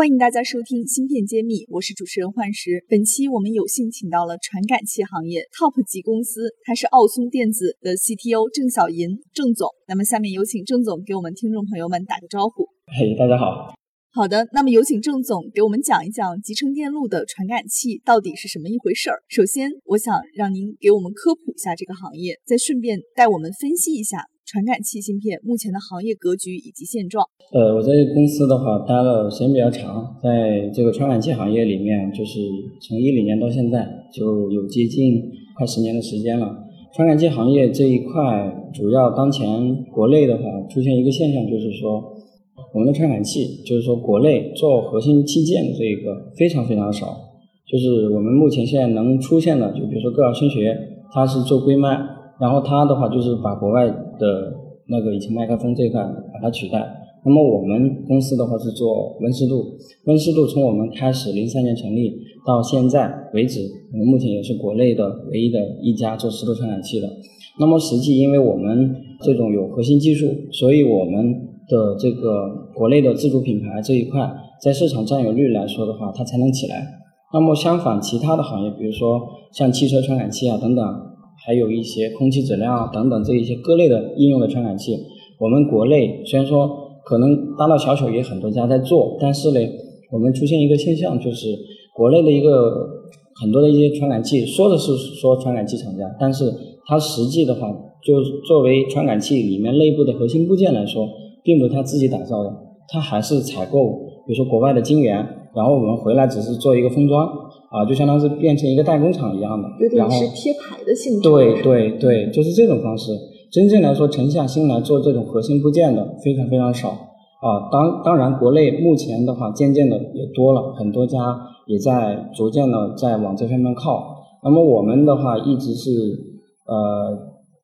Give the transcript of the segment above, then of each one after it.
欢迎大家收听芯片揭秘，我是主持人幻石。本期我们有幸请到了传感器行业 TOP 级公司，它是奥松电子的 CTO 郑小银郑总。那么下面有请郑总给我们听众朋友们打个招呼。嘿，大家好。好的，那么有请郑总给我们讲一讲集成电路的传感器到底是什么一回事儿。首先，我想让您给我们科普一下这个行业，再顺便带我们分析一下。传感器芯片目前的行业格局以及现状。呃，我在公司的话待了时间比较长，在这个传感器行业里面，就是从一零年到现在，就有接近快十年的时间了。传感器行业这一块，主要当前国内的话出现一个现象，就是说我们的传感器，就是说国内做核心器件的这一个非常非常少。就是我们目前现在能出现的，就比如说歌尔声学，它是做硅麦。然后它的话就是把国外的那个以前麦克风这一块把它取代。那么我们公司的话是做温湿度，温湿度从我们开始零三年成立到现在为止，我们目前也是国内的唯一的一家做湿度传感器的。那么实际因为我们这种有核心技术，所以我们的这个国内的自主品牌这一块在市场占有率来说的话，它才能起来。那么相反，其他的行业，比如说像汽车传感器啊等等。还有一些空气质量啊等等这一些各类的应用的传感器，我们国内虽然说可能大大小小也很多家在做，但是呢，我们出现一个现象，就是国内的一个很多的一些传感器，说的是说传感器厂家，但是它实际的话，就作为传感器里面内部的核心部件来说，并不是他自己打造的，他还是采购，比如说国外的晶圆，然后我们回来只是做一个封装。啊，就相当是变成一个代工厂一样的，然后是贴牌的性质。对对对，就是这种方式。真正来说，沉下心来做这种核心部件的非常非常少啊。当当然，国内目前的话，渐渐的也多了很多家也在逐渐的在往这方面靠。那么我们的话一直是呃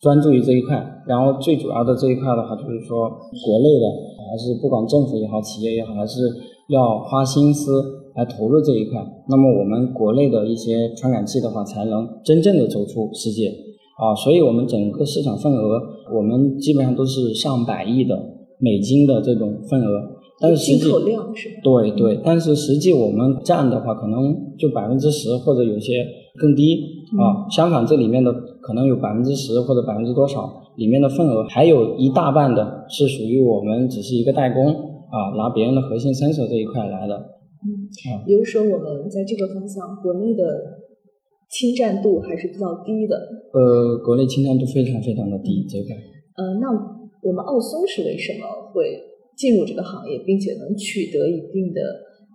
专注于这一块，然后最主要的这一块的话，就是说国内的还是不管政府也好，企业也好，还是要花心思。来投入这一块，那么我们国内的一些传感器的话，才能真正的走出世界啊！所以，我们整个市场份额，我们基本上都是上百亿的美金的这种份额，但是实际对对，但是实际我们占的话，可能就百分之十或者有些更低啊。相反，这里面的可能有百分之十或者百分之多少里面的份额，还有一大半的是属于我们只是一个代工啊，拿别人的核心 sensor 这一块来的。嗯，比如说我们在这个方向，国内的侵占度还是比较低的。呃，国内侵占度非常非常的低，这个。呃，那我们奥松是为什么会进入这个行业，并且能取得一定的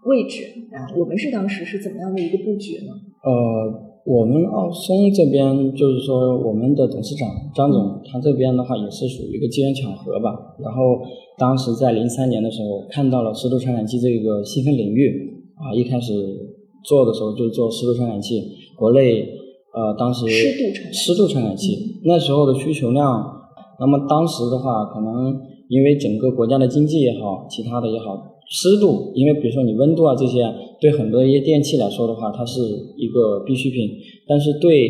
位置？啊，我们是当时是怎么样的一个布局呢？呃。我们奥松这边就是说，我们的董事长张总，他这边的话也是属于一个机缘巧合吧。然后当时在零三年的时候，看到了湿度传感器这个细分领域啊，一开始做的时候就做湿度传感器，国内呃当时湿度传湿度传感器那时候的需求量，那么当时的话，可能因为整个国家的经济也好，其他的也好。湿度，因为比如说你温度啊这些，对很多一些电器来说的话，它是一个必需品。但是对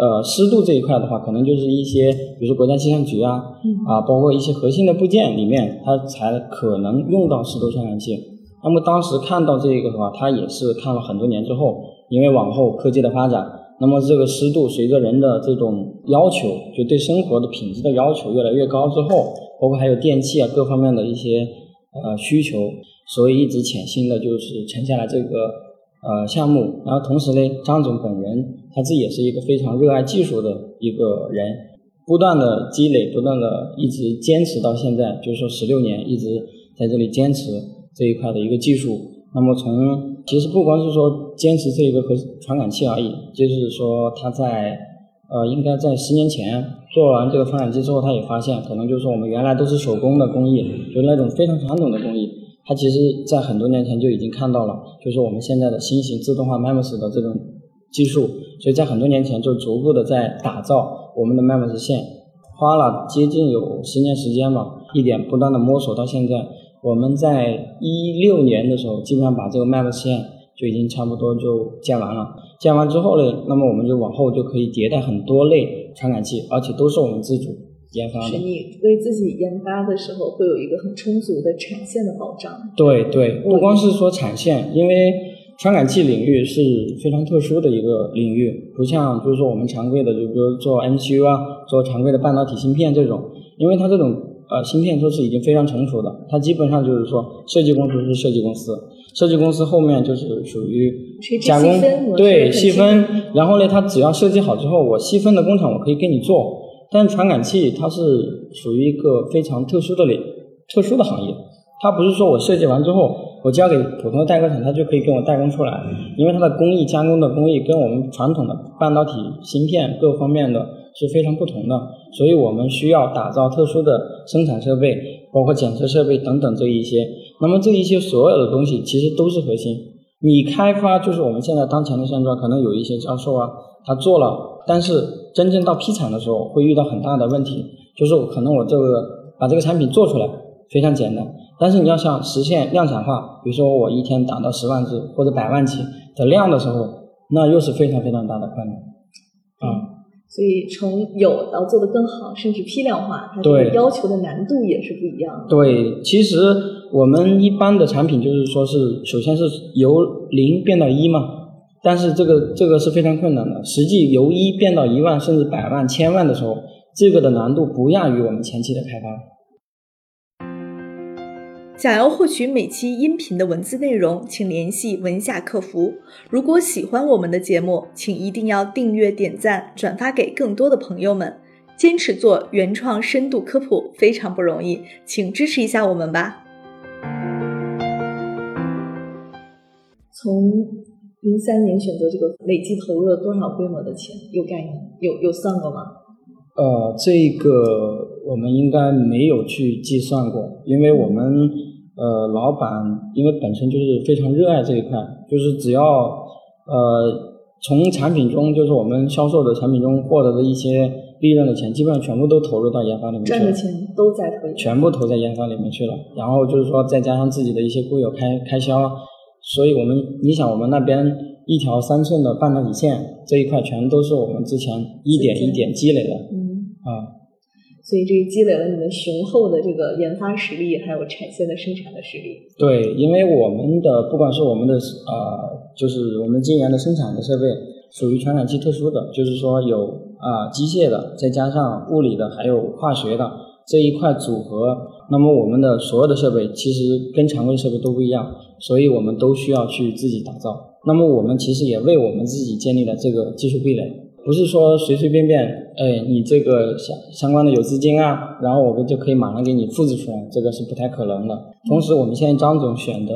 呃湿度这一块的话，可能就是一些，比如说国家气象局啊，啊包括一些核心的部件里面，它才可能用到湿度传感器。那么当时看到这个的话，它也是看了很多年之后，因为往后科技的发展，那么这个湿度随着人的这种要求，就对生活的品质的要求越来越高之后，包括还有电器啊各方面的一些。呃，需求，所以一直潜心的就是沉下来这个呃项目。然后同时呢，张总本人他自己也是一个非常热爱技术的一个人，不断的积累，不断的一直坚持到现在，就是说十六年一直在这里坚持这一块的一个技术。那么从其实不光是说坚持这一个和传感器而已，就是说他在呃应该在十年前。做完这个传感器之后，他也发现，可能就是我们原来都是手工的工艺，就是那种非常传统的工艺。他其实在很多年前就已经看到了，就是我们现在的新型自动化 MEMS 的这种技术，所以在很多年前就逐步的在打造我们的 MEMS 线，花了接近有十年时间吧，一点不断的摸索到现在，我们在一六年的时候，基本上把这个 MEMS 线就已经差不多就建完了。建完之后呢，那么我们就往后就可以迭代很多类传感器，而且都是我们自主研发的。是你为自己研发的时候会有一个很充足的产线的保障。对对，不光是说产线，因为传感器领域是非常特殊的一个领域，不像就是说我们常规的，就比如做 MCU 啊，做常规的半导体芯片这种，因为它这种呃芯片都是已经非常成熟的，它基本上就是说设计公司是设计公司。设计公司后面就是属于加工，对细分。然后呢，它只要设计好之后，我细分的工厂我可以给你做。但传感器它是属于一个非常特殊的领特殊的行业，它不是说我设计完之后，我交给普通的代工厂，它就可以给我代工出来。因为它的工艺加工的工艺跟我们传统的半导体芯片各方面的是非常不同的，所以我们需要打造特殊的生产设备，包括检测设备等等这一些。那么这一些所有的东西其实都是核心。你开发就是我们现在当前的现状，可能有一些教授啊，他做了，但是真正到批产的时候会遇到很大的问题，就是可能我这个把这个产品做出来非常简单，但是你要想实现量产化，比如说我一天达到十万只或者百万起的量的时候，那又是非常非常大的困难。所以从有到做得更好，甚至批量化，它这个要求的难度也是不一样的。对，其实我们一般的产品就是说是，首先是由零变到一嘛，但是这个这个是非常困难的。实际由一变到一万甚至百万、千万的时候，这个的难度不亚于我们前期的开发。想要获取每期音频的文字内容，请联系文夏客服。如果喜欢我们的节目，请一定要订阅、点赞、转发给更多的朋友们。坚持做原创深度科普非常不容易，请支持一下我们吧。从零三年选择这个，累计投入了多少规模的钱？有概念？有有算过吗？呃，这个我们应该没有去计算过，因为我们。呃，老板因为本身就是非常热爱这一块，就是只要呃从产品中，就是我们销售的产品中获得的一些利润的钱，基本上全部都投入到研发里面去了。赚的钱都在投。全部投在研发里面去了，然后就是说再加上自己的一些固有开开销，所以我们你想我们那边一条三寸的半导体线这一块，全都是我们之前一点一点积累的。嗯。啊。所以这积累了你们雄厚的这个研发实力，还有产线的生产的实力。对，因为我们的不管是我们的呃，就是我们晶圆的生产的设备，属于传感器特殊的，就是说有啊机械的，再加上物理的，还有化学的这一块组合。那么我们的所有的设备其实跟常规设备都不一样，所以我们都需要去自己打造。那么我们其实也为我们自己建立了这个技术壁垒。不是说随随便便，哎，你这个相相关的有资金啊，然后我们就可以马上给你复制出来，这个是不太可能的。同时，我们现在张总选的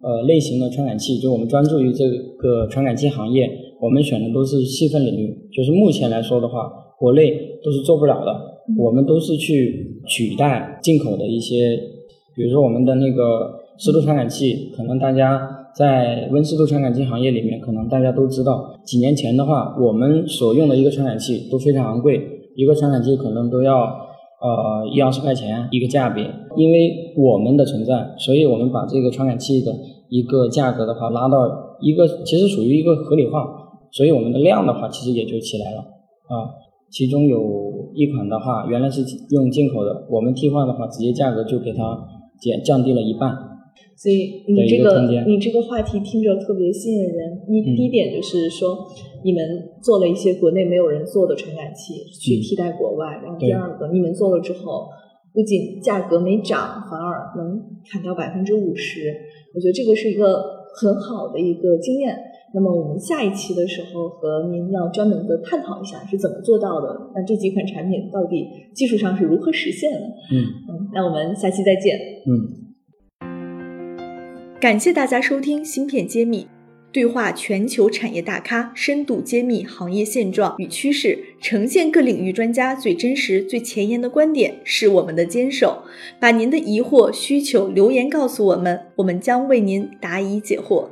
呃类型的传感器，就我们专注于这个传感器行业，我们选的都是细分领域，就是目前来说的话，国内都是做不了的，我们都是去取代进口的一些，比如说我们的那个湿度传感器，可能大家。在温湿度传感器行业里面，可能大家都知道，几年前的话，我们所用的一个传感器都非常昂贵，一个传感器可能都要呃一二十块钱一个价别。因为我们的存在，所以我们把这个传感器的一个价格的话拉到一个其实属于一个合理化，所以我们的量的话其实也就起来了啊。其中有一款的话，原来是用进口的，我们替换的话，直接价格就给它减降低了一半。所以你这个你这个话题听着特别吸引人。一第一点就是说，你们做了一些国内没有人做的传感器，去替代国外。然后第二个，你们做了之后，不仅价格没涨，反而能砍掉百分之五十。我觉得这个是一个很好的一个经验。那么我们下一期的时候和您要专门的探讨一下是怎么做到的。那这几款产品到底技术上是如何实现的？嗯嗯，那我们下期再见。嗯。感谢大家收听《芯片揭秘》，对话全球产业大咖，深度揭秘行业现状与趋势，呈现各领域专家最真实、最前沿的观点，是我们的坚守。把您的疑惑、需求留言告诉我们，我们将为您答疑解惑。